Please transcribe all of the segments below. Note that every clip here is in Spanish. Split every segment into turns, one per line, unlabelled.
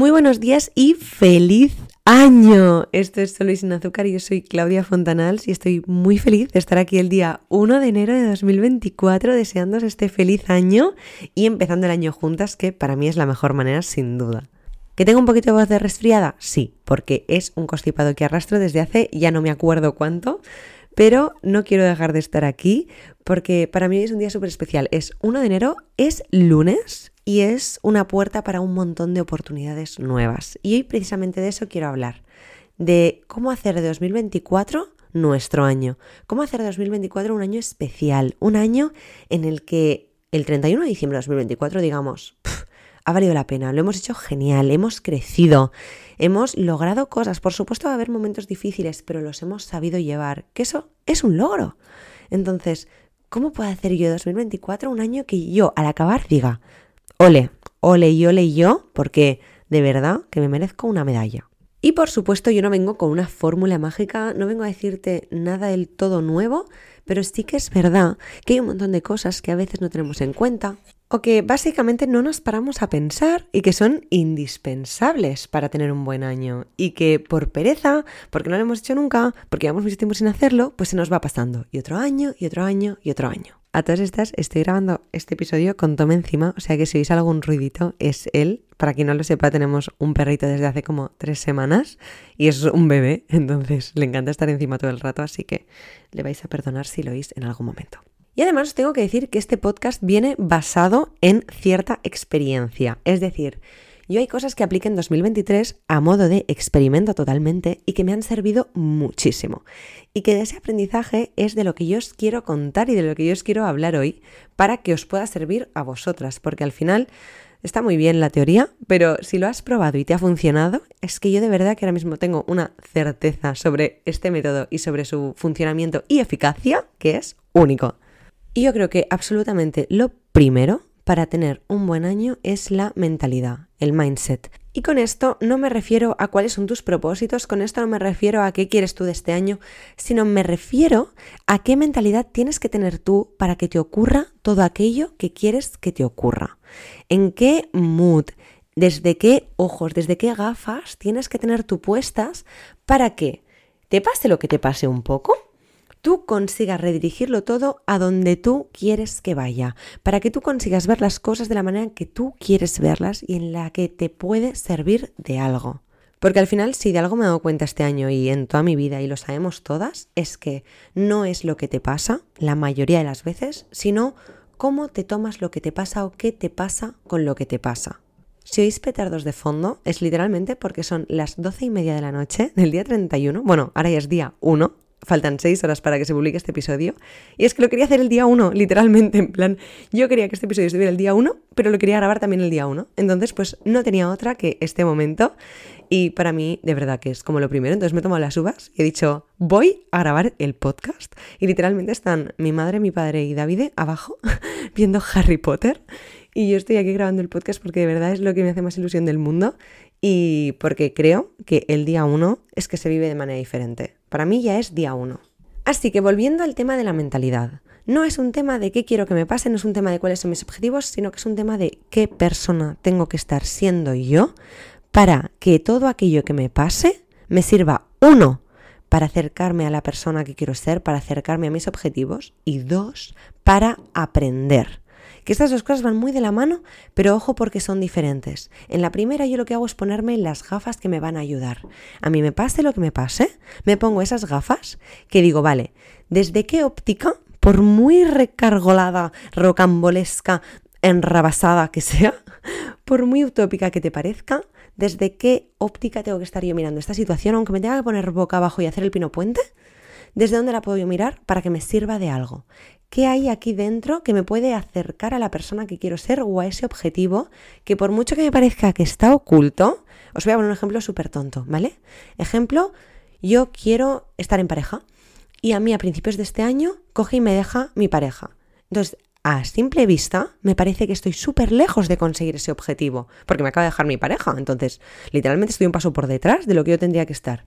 Muy buenos días y feliz año. Esto es Solo y sin azúcar y yo soy Claudia Fontanals y estoy muy feliz de estar aquí el día 1 de enero de 2024 deseándos este feliz año y empezando el año juntas que para mí es la mejor manera sin duda. ¿Que tengo un poquito de voz de resfriada? Sí, porque es un constipado que arrastro desde hace ya no me acuerdo cuánto, pero no quiero dejar de estar aquí porque para mí es un día súper especial. Es 1 de enero, es lunes y es una puerta para un montón de oportunidades nuevas. Y hoy precisamente de eso quiero hablar, de cómo hacer de 2024 nuestro año, cómo hacer de 2024 un año especial, un año en el que el 31 de diciembre de 2024 digamos, ha valido la pena, lo hemos hecho genial, hemos crecido, hemos logrado cosas, por supuesto va a haber momentos difíciles, pero los hemos sabido llevar, que eso es un logro. Entonces, ¿cómo puedo hacer yo de 2024 un año que yo al acabar diga, ole, ole y ole yo, porque de verdad que me merezco una medalla. Y por supuesto yo no vengo con una fórmula mágica, no vengo a decirte nada del todo nuevo, pero sí que es verdad que hay un montón de cosas que a veces no tenemos en cuenta o que básicamente no nos paramos a pensar y que son indispensables para tener un buen año y que por pereza, porque no lo hemos hecho nunca, porque llevamos mucho tiempo sin hacerlo, pues se nos va pasando y otro año y otro año y otro año. A todas estas estoy grabando este episodio con Tom encima, o sea que si oís algún ruidito es él. Para quien no lo sepa, tenemos un perrito desde hace como tres semanas y es un bebé, entonces le encanta estar encima todo el rato, así que le vais a perdonar si lo oís en algún momento. Y además os tengo que decir que este podcast viene basado en cierta experiencia, es decir, yo hay cosas que apliqué en 2023 a modo de experimento totalmente y que me han servido muchísimo. Y que de ese aprendizaje es de lo que yo os quiero contar y de lo que yo os quiero hablar hoy para que os pueda servir a vosotras, porque al final está muy bien la teoría, pero si lo has probado y te ha funcionado, es que yo de verdad que ahora mismo tengo una certeza sobre este método y sobre su funcionamiento y eficacia que es único. Y yo creo que absolutamente lo primero para tener un buen año es la mentalidad, el mindset. Y con esto no me refiero a cuáles son tus propósitos, con esto no me refiero a qué quieres tú de este año, sino me refiero a qué mentalidad tienes que tener tú para que te ocurra todo aquello que quieres que te ocurra. En qué mood, desde qué ojos, desde qué gafas tienes que tener tú puestas para que te pase lo que te pase un poco, tú consigas redirigirlo todo a donde tú quieres que vaya, para que tú consigas ver las cosas de la manera en que tú quieres verlas y en la que te puede servir de algo. Porque al final, si de algo me he dado cuenta este año y en toda mi vida, y lo sabemos todas, es que no es lo que te pasa, la mayoría de las veces, sino cómo te tomas lo que te pasa o qué te pasa con lo que te pasa. Si oís petardos de fondo, es literalmente porque son las doce y media de la noche del día 31, bueno, ahora ya es día 1, faltan seis horas para que se publique este episodio. Y es que lo quería hacer el día uno, literalmente, en plan, yo quería que este episodio estuviera el día uno, pero lo quería grabar también el día uno. Entonces, pues no tenía otra que este momento. Y para mí, de verdad que es como lo primero. Entonces me he tomado las uvas y he dicho, voy a grabar el podcast. Y literalmente están mi madre, mi padre y David abajo viendo Harry Potter. Y yo estoy aquí grabando el podcast porque de verdad es lo que me hace más ilusión del mundo y porque creo que el día uno es que se vive de manera diferente. Para mí ya es día uno. Así que volviendo al tema de la mentalidad, no es un tema de qué quiero que me pase, no es un tema de cuáles son mis objetivos, sino que es un tema de qué persona tengo que estar siendo yo para que todo aquello que me pase me sirva, uno, para acercarme a la persona que quiero ser, para acercarme a mis objetivos, y dos, para aprender. Que estas dos cosas van muy de la mano, pero ojo porque son diferentes. En la primera yo lo que hago es ponerme las gafas que me van a ayudar. A mí me pase lo que me pase, me pongo esas gafas que digo, vale, ¿desde qué óptica, por muy recargolada, rocambolesca, enrabasada que sea, por muy utópica que te parezca, desde qué óptica tengo que estar yo mirando esta situación, aunque me tenga que poner boca abajo y hacer el pino puente? ¿Desde dónde la puedo yo mirar para que me sirva de algo? ¿Qué hay aquí dentro que me puede acercar a la persona que quiero ser o a ese objetivo que por mucho que me parezca que está oculto, os voy a poner un ejemplo súper tonto, ¿vale? Ejemplo, yo quiero estar en pareja y a mí a principios de este año coge y me deja mi pareja. Entonces, a simple vista, me parece que estoy súper lejos de conseguir ese objetivo, porque me acaba de dejar mi pareja. Entonces, literalmente estoy un paso por detrás de lo que yo tendría que estar.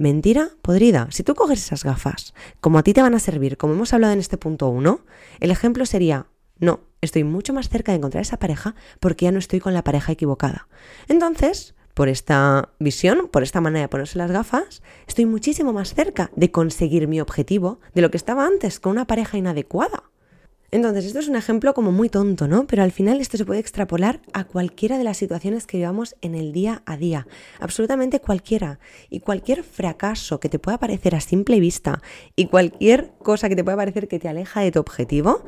Mentira podrida. Si tú coges esas gafas, como a ti te van a servir, como hemos hablado en este punto 1, el ejemplo sería, No, estoy mucho más cerca de encontrar esa pareja porque ya no estoy con la pareja equivocada. Entonces, por esta visión, por esta manera de ponerse las gafas, estoy muchísimo más cerca de conseguir mi objetivo de lo que estaba antes con una pareja inadecuada. Entonces, esto es un ejemplo como muy tonto, ¿no? Pero al final esto se puede extrapolar a cualquiera de las situaciones que llevamos en el día a día. Absolutamente cualquiera. Y cualquier fracaso que te pueda parecer a simple vista y cualquier cosa que te pueda parecer que te aleja de tu objetivo,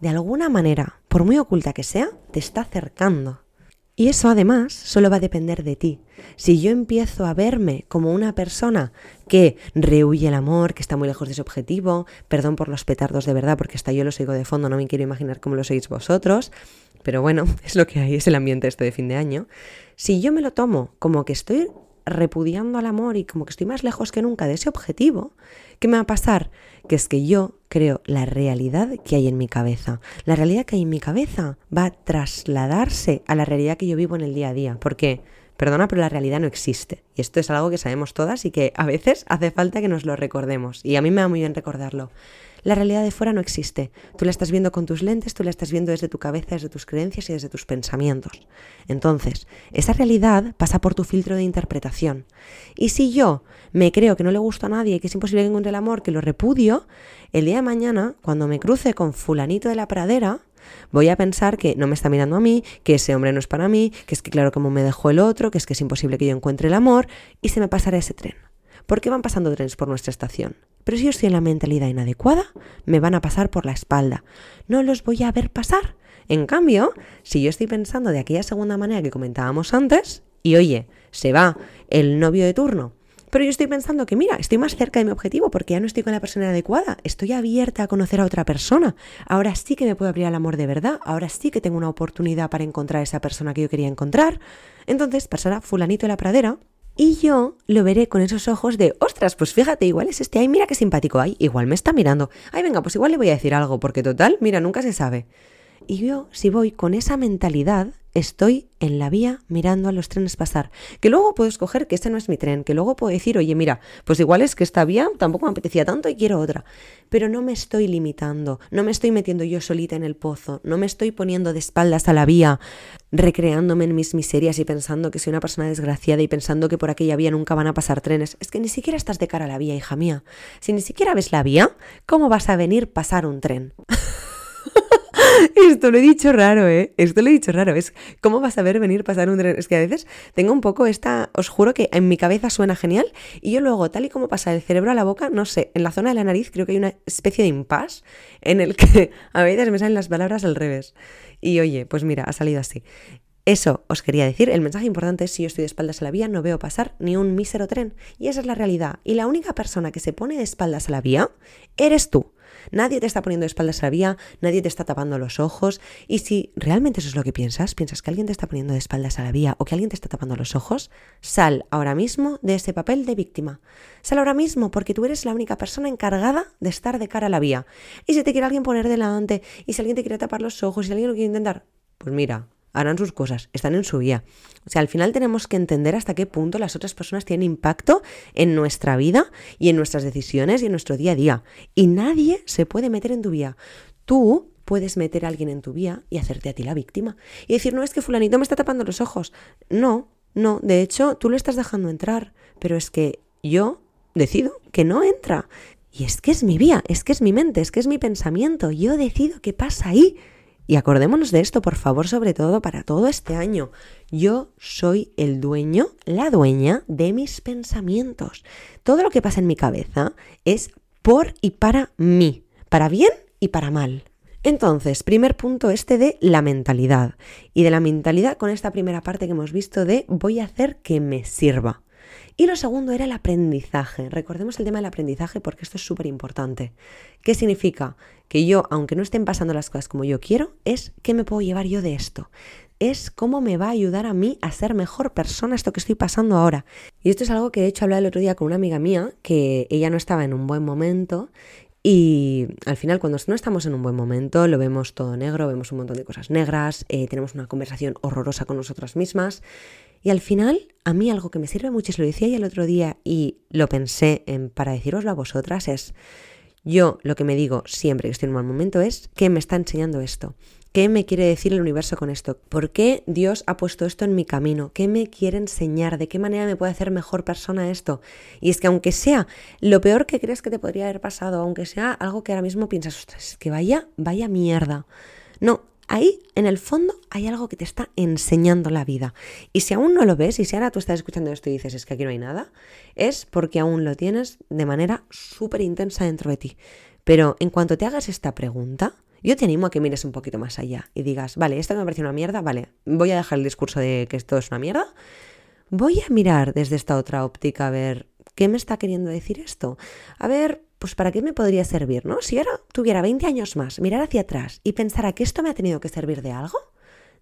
de alguna manera, por muy oculta que sea, te está acercando. Y eso además solo va a depender de ti. Si yo empiezo a verme como una persona que rehuye el amor, que está muy lejos de su objetivo, perdón por los petardos de verdad, porque hasta yo los oigo de fondo, no me quiero imaginar cómo lo sois vosotros, pero bueno, es lo que hay, es el ambiente este de fin de año. Si yo me lo tomo como que estoy repudiando al amor y como que estoy más lejos que nunca de ese objetivo, ¿qué me va a pasar? Que es que yo creo la realidad que hay en mi cabeza. La realidad que hay en mi cabeza va a trasladarse a la realidad que yo vivo en el día a día. Porque, perdona, pero la realidad no existe. Y esto es algo que sabemos todas y que a veces hace falta que nos lo recordemos. Y a mí me va muy bien recordarlo. La realidad de fuera no existe. Tú la estás viendo con tus lentes, tú la estás viendo desde tu cabeza, desde tus creencias y desde tus pensamientos. Entonces, esa realidad pasa por tu filtro de interpretación. Y si yo me creo que no le gusta a nadie, que es imposible que encuentre el amor, que lo repudio, el día de mañana, cuando me cruce con fulanito de la pradera, voy a pensar que no me está mirando a mí, que ese hombre no es para mí, que es que claro como me dejó el otro, que es que es imposible que yo encuentre el amor, y se me pasará ese tren. ¿Por qué van pasando trenes por nuestra estación? Pero si yo estoy en la mentalidad inadecuada, me van a pasar por la espalda. No los voy a ver pasar. En cambio, si yo estoy pensando de aquella segunda manera que comentábamos antes, y oye, se va el novio de turno, pero yo estoy pensando que, mira, estoy más cerca de mi objetivo porque ya no estoy con la persona adecuada, estoy abierta a conocer a otra persona, ahora sí que me puedo abrir al amor de verdad, ahora sí que tengo una oportunidad para encontrar a esa persona que yo quería encontrar. Entonces pasará fulanito de la pradera y yo lo veré con esos ojos de, ostras, pues fíjate, igual es este, ay, mira qué simpático, ay, igual me está mirando, ay, venga, pues igual le voy a decir algo, porque total, mira, nunca se sabe. Y yo, si voy con esa mentalidad, estoy en la vía mirando a los trenes pasar. Que luego puedo escoger que este no es mi tren, que luego puedo decir, oye, mira, pues igual es que esta vía tampoco me apetecía tanto y quiero otra. Pero no me estoy limitando, no me estoy metiendo yo solita en el pozo, no me estoy poniendo de espaldas a la vía, recreándome en mis miserias y pensando que soy una persona desgraciada y pensando que por aquella vía nunca van a pasar trenes. Es que ni siquiera estás de cara a la vía, hija mía. Si ni siquiera ves la vía, ¿cómo vas a venir pasar un tren? Esto lo he dicho raro, ¿eh? Esto lo he dicho raro. Es cómo vas a ver venir pasar un tren. Es que a veces tengo un poco esta. Os juro que en mi cabeza suena genial y yo luego, tal y como pasa el cerebro a la boca, no sé, en la zona de la nariz creo que hay una especie de impasse en el que a veces me salen las palabras al revés. Y oye, pues mira, ha salido así. Eso os quería decir, el mensaje importante es si yo estoy de espaldas a la vía no veo pasar ni un mísero tren. Y esa es la realidad. Y la única persona que se pone de espaldas a la vía eres tú. Nadie te está poniendo de espaldas a la vía, nadie te está tapando los ojos. Y si realmente eso es lo que piensas, piensas que alguien te está poniendo de espaldas a la vía o que alguien te está tapando los ojos, sal ahora mismo de ese papel de víctima. Sal ahora mismo porque tú eres la única persona encargada de estar de cara a la vía. Y si te quiere alguien poner delante, y si alguien te quiere tapar los ojos, y si alguien lo quiere intentar, pues mira, harán sus cosas, están en su vía. O sea, al final tenemos que entender hasta qué punto las otras personas tienen impacto en nuestra vida y en nuestras decisiones y en nuestro día a día. Y nadie se puede meter en tu vía. Tú puedes meter a alguien en tu vía y hacerte a ti la víctima. Y decir, no es que fulanito me está tapando los ojos. No, no, de hecho, tú lo estás dejando entrar, pero es que yo decido que no entra. Y es que es mi vía, es que es mi mente, es que es mi pensamiento. Yo decido qué pasa ahí. Y acordémonos de esto, por favor, sobre todo para todo este año. Yo soy el dueño, la dueña de mis pensamientos. Todo lo que pasa en mi cabeza es por y para mí, para bien y para mal. Entonces, primer punto este de la mentalidad. Y de la mentalidad con esta primera parte que hemos visto de voy a hacer que me sirva. Y lo segundo era el aprendizaje. Recordemos el tema del aprendizaje porque esto es súper importante. ¿Qué significa? Que yo, aunque no estén pasando las cosas como yo quiero, es qué me puedo llevar yo de esto. Es cómo me va a ayudar a mí a ser mejor persona esto que estoy pasando ahora. Y esto es algo que de hecho hablé el otro día con una amiga mía, que ella no estaba en un buen momento y al final, cuando no estamos en un buen momento, lo vemos todo negro, vemos un montón de cosas negras, eh, tenemos una conversación horrorosa con nosotras mismas. Y al final, a mí algo que me sirve mucho, y se lo decía ya el otro día y lo pensé en, para deciroslo a vosotras, es, Yo lo que me digo siempre que estoy en un mal momento es, ¿qué me está enseñando esto? ¿Qué me quiere decir el universo con esto? ¿Por qué Dios ha puesto esto en mi camino? ¿Qué me quiere enseñar? ¿De qué manera me puede hacer mejor persona esto? Y es que aunque sea lo peor que crees que te podría haber pasado, aunque sea algo que ahora mismo piensas, ostras, que vaya, vaya mierda. No, ahí en el fondo hay algo que te está enseñando la vida. Y si aún no lo ves, y si ahora tú estás escuchando esto y dices, es que aquí no hay nada, es porque aún lo tienes de manera súper intensa dentro de ti. Pero en cuanto te hagas esta pregunta, yo te animo a que mires un poquito más allá y digas, vale, esto me parece una mierda, vale, voy a dejar el discurso de que esto es una mierda, voy a mirar desde esta otra óptica a ver qué me está queriendo decir esto, a ver, pues para qué me podría servir, ¿no? Si ahora tuviera 20 años más, mirar hacia atrás y pensara que esto me ha tenido que servir de algo,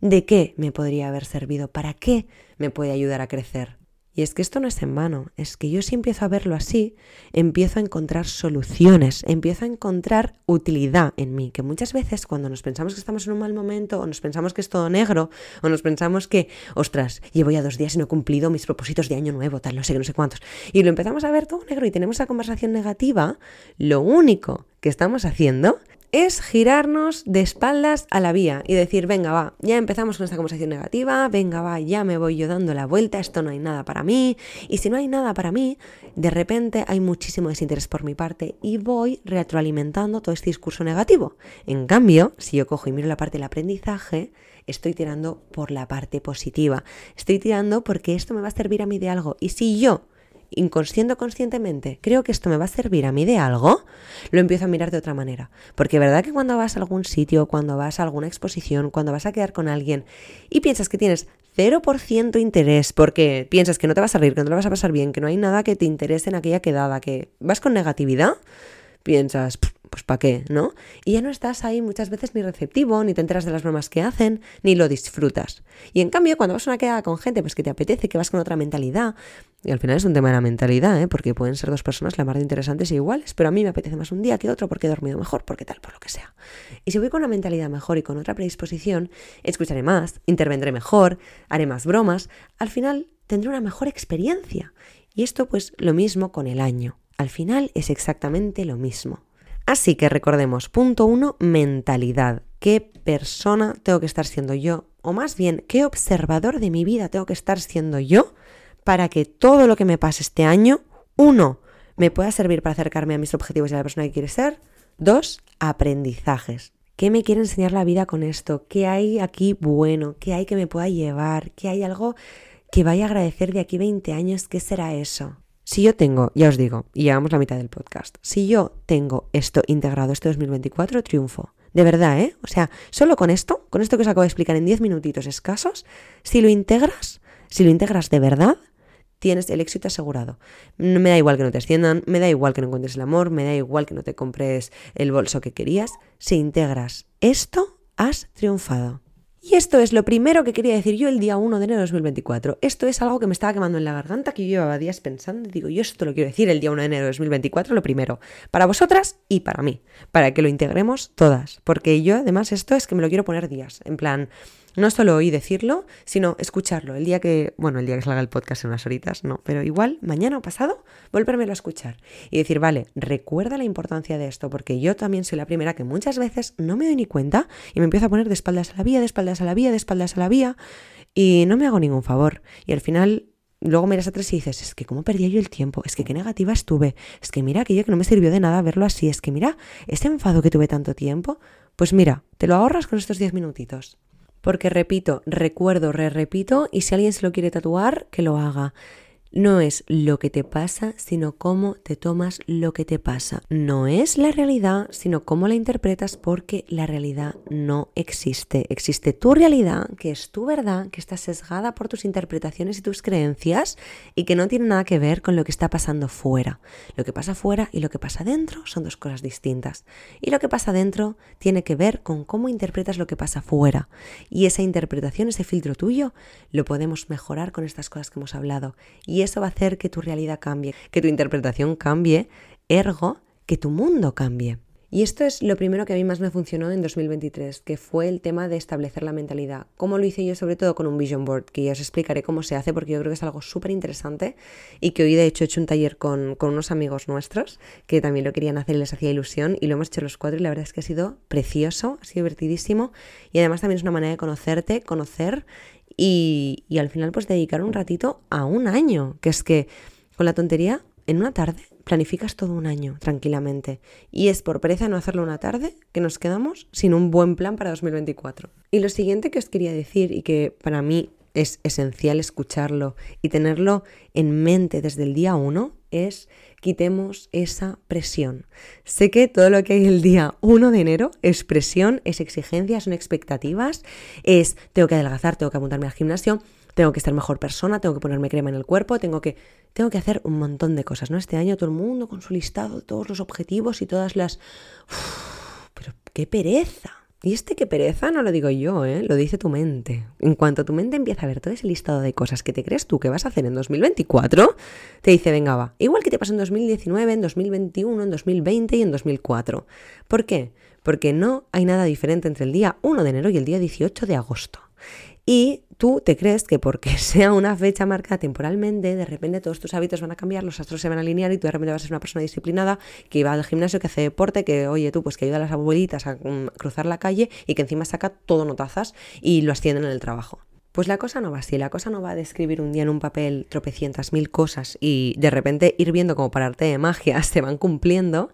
¿de qué me podría haber servido? ¿Para qué me puede ayudar a crecer? Y es que esto no es en vano, es que yo si empiezo a verlo así, empiezo a encontrar soluciones, empiezo a encontrar utilidad en mí, que muchas veces cuando nos pensamos que estamos en un mal momento, o nos pensamos que es todo negro, o nos pensamos que, ostras, llevo ya dos días y no he cumplido mis propósitos de año nuevo, tal, no sé qué, no sé cuántos, y lo empezamos a ver todo negro y tenemos esa conversación negativa, lo único que estamos haciendo es girarnos de espaldas a la vía y decir, venga, va, ya empezamos con esta conversación negativa, venga, va, ya me voy yo dando la vuelta, esto no hay nada para mí, y si no hay nada para mí, de repente hay muchísimo desinterés por mi parte y voy retroalimentando todo este discurso negativo. En cambio, si yo cojo y miro la parte del aprendizaje, estoy tirando por la parte positiva, estoy tirando porque esto me va a servir a mí de algo, y si yo inconsciente o conscientemente, creo que esto me va a servir a mí de algo, lo empiezo a mirar de otra manera. Porque verdad que cuando vas a algún sitio, cuando vas a alguna exposición, cuando vas a quedar con alguien y piensas que tienes 0% interés porque piensas que no te vas a reír, que no te lo vas a pasar bien, que no hay nada que te interese en aquella quedada, que vas con negatividad, piensas, pues ¿para qué? ¿No? Y ya no estás ahí muchas veces ni receptivo, ni te enteras de las bromas que hacen, ni lo disfrutas. Y en cambio, cuando vas a una quedada con gente pues que te apetece, que vas con otra mentalidad, y al final es un tema de la mentalidad, ¿eh? porque pueden ser dos personas la más interesantes e iguales, pero a mí me apetece más un día que otro porque he dormido mejor, porque tal, por lo que sea. Y si voy con una mentalidad mejor y con otra predisposición, escucharé más, intervendré mejor, haré más bromas, al final tendré una mejor experiencia. Y esto pues lo mismo con el año. Al final es exactamente lo mismo. Así que recordemos, punto uno, mentalidad. ¿Qué persona tengo que estar siendo yo? O más bien, ¿qué observador de mi vida tengo que estar siendo yo para que todo lo que me pase este año, uno, me pueda servir para acercarme a mis objetivos y a la persona que quiere ser? Dos, aprendizajes. ¿Qué me quiere enseñar la vida con esto? ¿Qué hay aquí bueno? ¿Qué hay que me pueda llevar? ¿Qué hay algo que vaya a agradecer de aquí 20 años? ¿Qué será eso? Si yo tengo, ya os digo, y llevamos la mitad del podcast, si yo tengo esto integrado este 2024, triunfo. De verdad, ¿eh? O sea, solo con esto, con esto que os acabo de explicar en 10 minutitos escasos, si lo integras, si lo integras de verdad, tienes el éxito asegurado. Me da igual que no te asciendan, me da igual que no encuentres el amor, me da igual que no te compres el bolso que querías. Si integras esto, has triunfado. Y esto es lo primero que quería decir yo el día 1 de enero de 2024. Esto es algo que me estaba quemando en la garganta, que yo llevaba días pensando. Digo, yo esto lo quiero decir el día 1 de enero de 2024, lo primero. Para vosotras y para mí. Para que lo integremos todas. Porque yo, además, esto es que me lo quiero poner días. En plan, no solo oí decirlo, sino escucharlo. El día que, bueno, el día que salga el podcast en unas horitas, no, pero igual mañana o pasado, volvérmelo a escuchar y decir, vale, recuerda la importancia de esto, porque yo también soy la primera que muchas veces no me doy ni cuenta y me empiezo a poner de espaldas a la vía, de espaldas a la vía, de espaldas a la vía y no me hago ningún favor. Y al final luego miras atrás y dices, es que cómo perdía yo el tiempo, es que qué negativa estuve, es que mira aquello que no me sirvió de nada verlo así, es que mira, ese enfado que tuve tanto tiempo, pues mira, te lo ahorras con estos 10 minutitos. Porque repito, recuerdo, re repito, y si alguien se lo quiere tatuar, que lo haga. No es lo que te pasa, sino cómo te tomas lo que te pasa. No es la realidad, sino cómo la interpretas porque la realidad no existe. Existe tu realidad, que es tu verdad, que está sesgada por tus interpretaciones y tus creencias y que no tiene nada que ver con lo que está pasando fuera. Lo que pasa fuera y lo que pasa dentro son dos cosas distintas. Y lo que pasa dentro tiene que ver con cómo interpretas lo que pasa fuera. Y esa interpretación, ese filtro tuyo, lo podemos mejorar con estas cosas que hemos hablado. Y eso va a hacer que tu realidad cambie, que tu interpretación cambie, ergo, que tu mundo cambie. Y esto es lo primero que a mí más me funcionó en 2023, que fue el tema de establecer la mentalidad. ¿Cómo lo hice yo? Sobre todo con un vision board, que ya os explicaré cómo se hace, porque yo creo que es algo súper interesante y que hoy de hecho he hecho un taller con, con, unos amigos nuestros que también lo querían hacer y les hacía ilusión y lo hemos hecho los cuatro y la verdad es que ha sido precioso, ha sido divertidísimo y además también es una manera de conocerte, conocer y, al final pues dedicar un ratito a un año, que es que con la tontería en una tarde planificas todo un año tranquilamente. Y es por pereza no hacerlo una tarde que nos quedamos sin un buen plan para 2024. Y lo siguiente que os quería decir y que para mí es esencial escucharlo y tenerlo en mente desde el día uno es quitemos esa presión. Sé que todo lo que hay el día 1 de enero es presión, es exigencia, son expectativas, es tengo que adelgazar, tengo que apuntarme al gimnasio, tengo que estar mejor persona, tengo que ponerme crema en el cuerpo, tengo que, tengo que hacer un montón de cosas, ¿no? Este año todo el mundo con su listado todos los objetivos y todas las... pero qué pereza. Y este qué pereza no lo digo yo, ¿eh? lo dice tu mente. En cuanto tu mente empieza a ver todo ese listado de cosas que te crees tú que vas a hacer en 2024, te dice, venga, va. Igual que te pasó en 2019, en 2021, en 2020 y en 2004. ¿Por qué? Porque no hay nada diferente entre el día 1 de enero y el día 18 de agosto. Y tú te crees que porque sea una fecha marcada temporalmente, de repente todos tus hábitos van a cambiar, los astros se van a alinear y tú de repente vas a ser una persona disciplinada que va al gimnasio, que hace deporte, que oye tú, pues que ayuda a las abuelitas a mm, cruzar la calle y que encima saca todo notazas y lo ascienden en el trabajo. Pues la cosa no va así, la cosa no va a describir un día en un papel tropecientas mil cosas y de repente ir viendo como para arte de magia se van cumpliendo,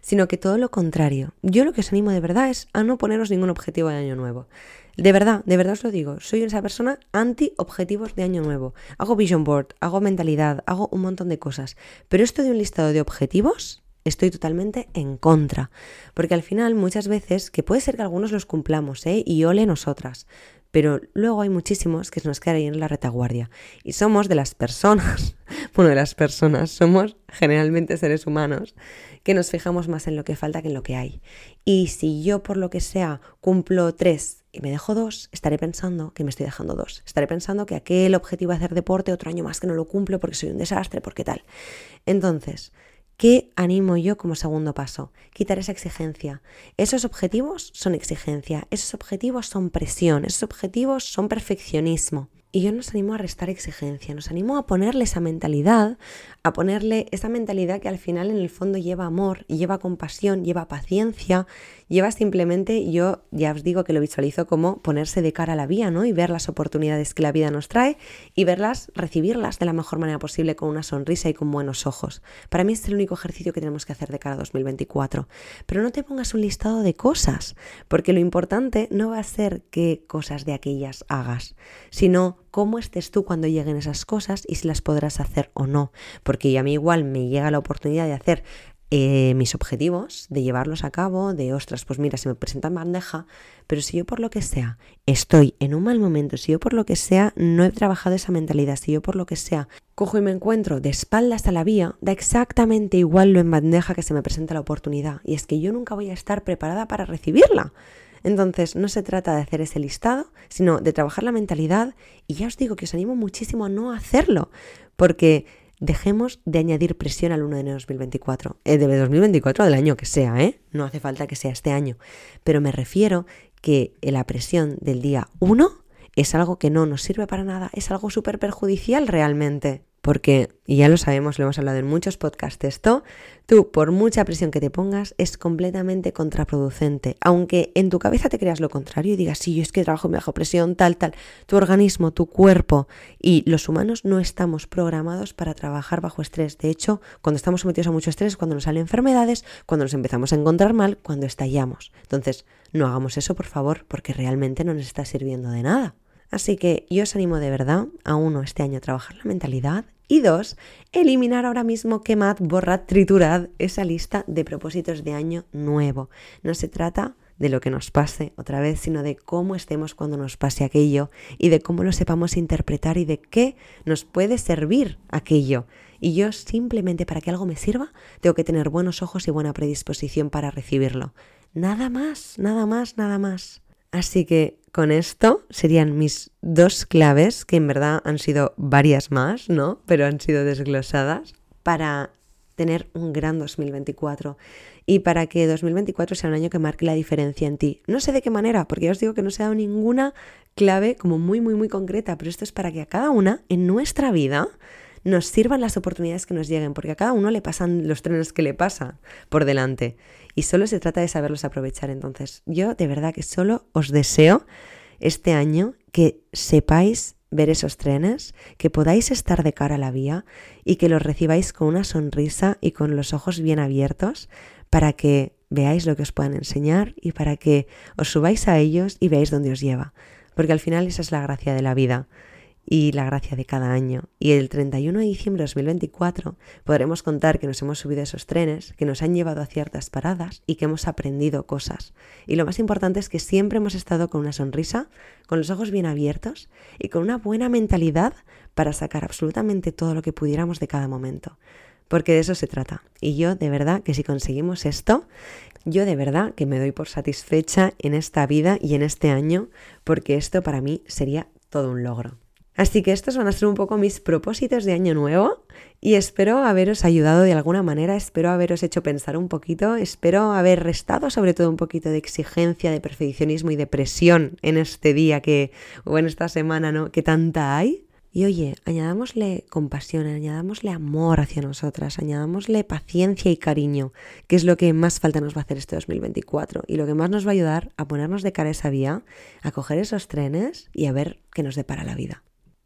sino que todo lo contrario. Yo lo que os animo de verdad es a no poneros ningún objetivo de año nuevo. De verdad, de verdad os lo digo, soy esa persona anti-objetivos de año nuevo. Hago vision board, hago mentalidad, hago un montón de cosas. Pero esto de un listado de objetivos, estoy totalmente en contra. Porque al final, muchas veces, que puede ser que algunos los cumplamos, ¿eh? Y ole nosotras. Pero luego hay muchísimos que se nos quedan ahí en la retaguardia. Y somos de las personas, bueno, de las personas, somos generalmente seres humanos que nos fijamos más en lo que falta que en lo que hay. Y si yo por lo que sea cumplo tres y me dejo dos, estaré pensando que me estoy dejando dos. Estaré pensando que aquel objetivo de hacer deporte otro año más que no lo cumplo porque soy un desastre, porque tal. Entonces, ¿Qué animo yo como segundo paso? Quitar esa exigencia. Esos objetivos son exigencia, esos objetivos son presión, esos objetivos son perfeccionismo. Y yo nos animo a restar exigencia, nos animo a ponerle esa mentalidad, a ponerle esa mentalidad que al final en el fondo lleva amor, lleva compasión, lleva paciencia, lleva simplemente, yo ya os digo que lo visualizo como ponerse de cara a la vía, ¿no? Y ver las oportunidades que la vida nos trae y verlas, recibirlas de la mejor manera posible con una sonrisa y con buenos ojos. Para mí es el único ejercicio que tenemos que hacer de cara a 2024. Pero no te pongas un listado de cosas, porque lo importante no va a ser qué cosas de aquellas hagas, sino cómo estés tú cuando lleguen esas cosas y si las podrás hacer o no. A mí igual me llega la oportunidad de hacer eh, mis objetivos, de llevarlos a cabo, de ostras, pues mira, se me presenta en bandeja, pero si yo por lo que sea estoy en un mal momento, si yo por lo que sea no he trabajado esa mentalidad, si yo por lo que sea cojo y me encuentro de espaldas a la vía, da exactamente igual lo en bandeja que se me presenta la oportunidad. Y es que yo nunca voy a estar preparada para recibirla. Entonces, no se trata de hacer ese listado, sino de trabajar la mentalidad y ya os digo que os animo muchísimo a no hacerlo, porque dejemos de añadir presión al 1 de enero de 2024, eh, de 2024 del año que sea, ¿eh? No hace falta que sea este año, pero me refiero que la presión del día 1 es algo que no nos sirve para nada, es algo súper perjudicial realmente porque, y ya lo sabemos, lo hemos hablado en muchos podcasts, esto, tú por mucha presión que te pongas es completamente contraproducente. Aunque en tu cabeza te creas lo contrario y digas, sí, yo es que trabajo bajo presión, tal, tal, tu organismo, tu cuerpo y los humanos no estamos programados para trabajar bajo estrés. De hecho, cuando estamos sometidos a mucho estrés, cuando nos salen enfermedades, cuando nos empezamos a encontrar mal, cuando estallamos. Entonces, no hagamos eso, por favor, porque realmente no nos está sirviendo de nada. Así que yo os animo de verdad a uno este año a trabajar la mentalidad y dos, eliminar ahora mismo, quemad, borrad, triturad esa lista de propósitos de año nuevo. No se trata de lo que nos pase otra vez, sino de cómo estemos cuando nos pase aquello y de cómo lo sepamos interpretar y de qué nos puede servir aquello. Y yo simplemente para que algo me sirva, tengo que tener buenos ojos y buena predisposición para recibirlo. Nada más, nada más, nada más. Así que con esto serían mis dos claves, que en verdad han sido varias más, ¿no? Pero han sido desglosadas para tener un gran 2024. y para que 2024 sea un año que marque la diferencia en ti. No sé de qué manera, porque ya os digo que no se ha dado ninguna clave como muy, muy, muy concreta, pero esto es para que a cada una en nuestra vida nos sirvan las oportunidades que nos lleguen, porque a cada uno le pasan los trenes que le pasan por delante y solo se trata de saberlos aprovechar. Entonces, yo de verdad que solo os deseo este año que sepáis ver esos trenes, que podáis estar de cara a la vía y que los recibáis con una sonrisa y con los ojos bien abiertos para que veáis lo que os puedan enseñar y para que os subáis a ellos y veáis dónde os lleva. Porque al final esa es la gracia de la vida y la gracia de cada año. Y el 31 de diciembre de 2024 podremos contar que nos hemos subido a esos trenes, que nos han llevado a ciertas paradas y que hemos aprendido cosas. Y lo más importante es que siempre hemos estado con una sonrisa, con los ojos bien abiertos y con una buena mentalidad para sacar absolutamente todo lo que pudiéramos de cada momento. Porque de eso se trata. Y yo de verdad que si conseguimos esto, yo de verdad que me doy por satisfecha en esta vida y en este año, porque esto para mí sería todo un logro. Así que estos van a ser un poco mis propósitos de año nuevo y espero haberos ayudado de alguna manera, espero haberos hecho pensar un poquito, espero haber restado sobre todo un poquito de exigencia, de perfeccionismo y de presión en este día que, o en esta semana, ¿no? Que tanta hay. Y oye, añadámosle compasión, añadámosle amor hacia nosotras, añadámosle paciencia y cariño, que es lo que más falta nos va a hacer este 2024 y lo que más nos va a ayudar a ponernos de cara a esa vía, a coger esos trenes y a ver qué nos depara la vida.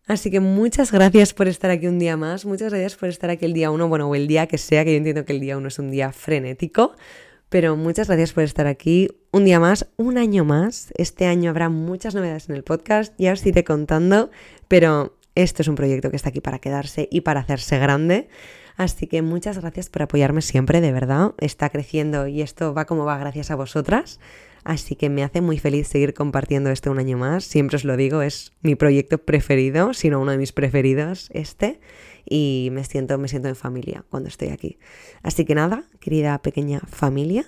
Así que muchas gracias por estar aquí un día más, muchas gracias por estar aquí el día uno, bueno, o el día que sea, que yo entiendo que el día uno es un día frenético, pero muchas gracias por estar aquí un día más, un año más. Este año habrá muchas novedades en el podcast, ya os iré contando, pero esto es un proyecto que está aquí para quedarse y para hacerse grande. Así que muchas gracias por apoyarme siempre, de verdad. Está creciendo y esto va como va gracias a vosotras. Así que me hace muy feliz seguir compartiendo esto un año más. Siempre os lo digo, es mi proyecto preferido, si no uno de mis preferidos este. Y me siento, me siento en familia cuando estoy aquí. Así que nada, querida pequeña familia,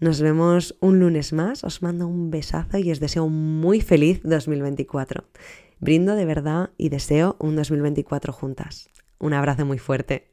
nos vemos un lunes más. Os mando un besazo y os deseo un muy feliz 2024. Brindo de verdad y deseo un 2024 juntas. Un abrazo muy fuerte.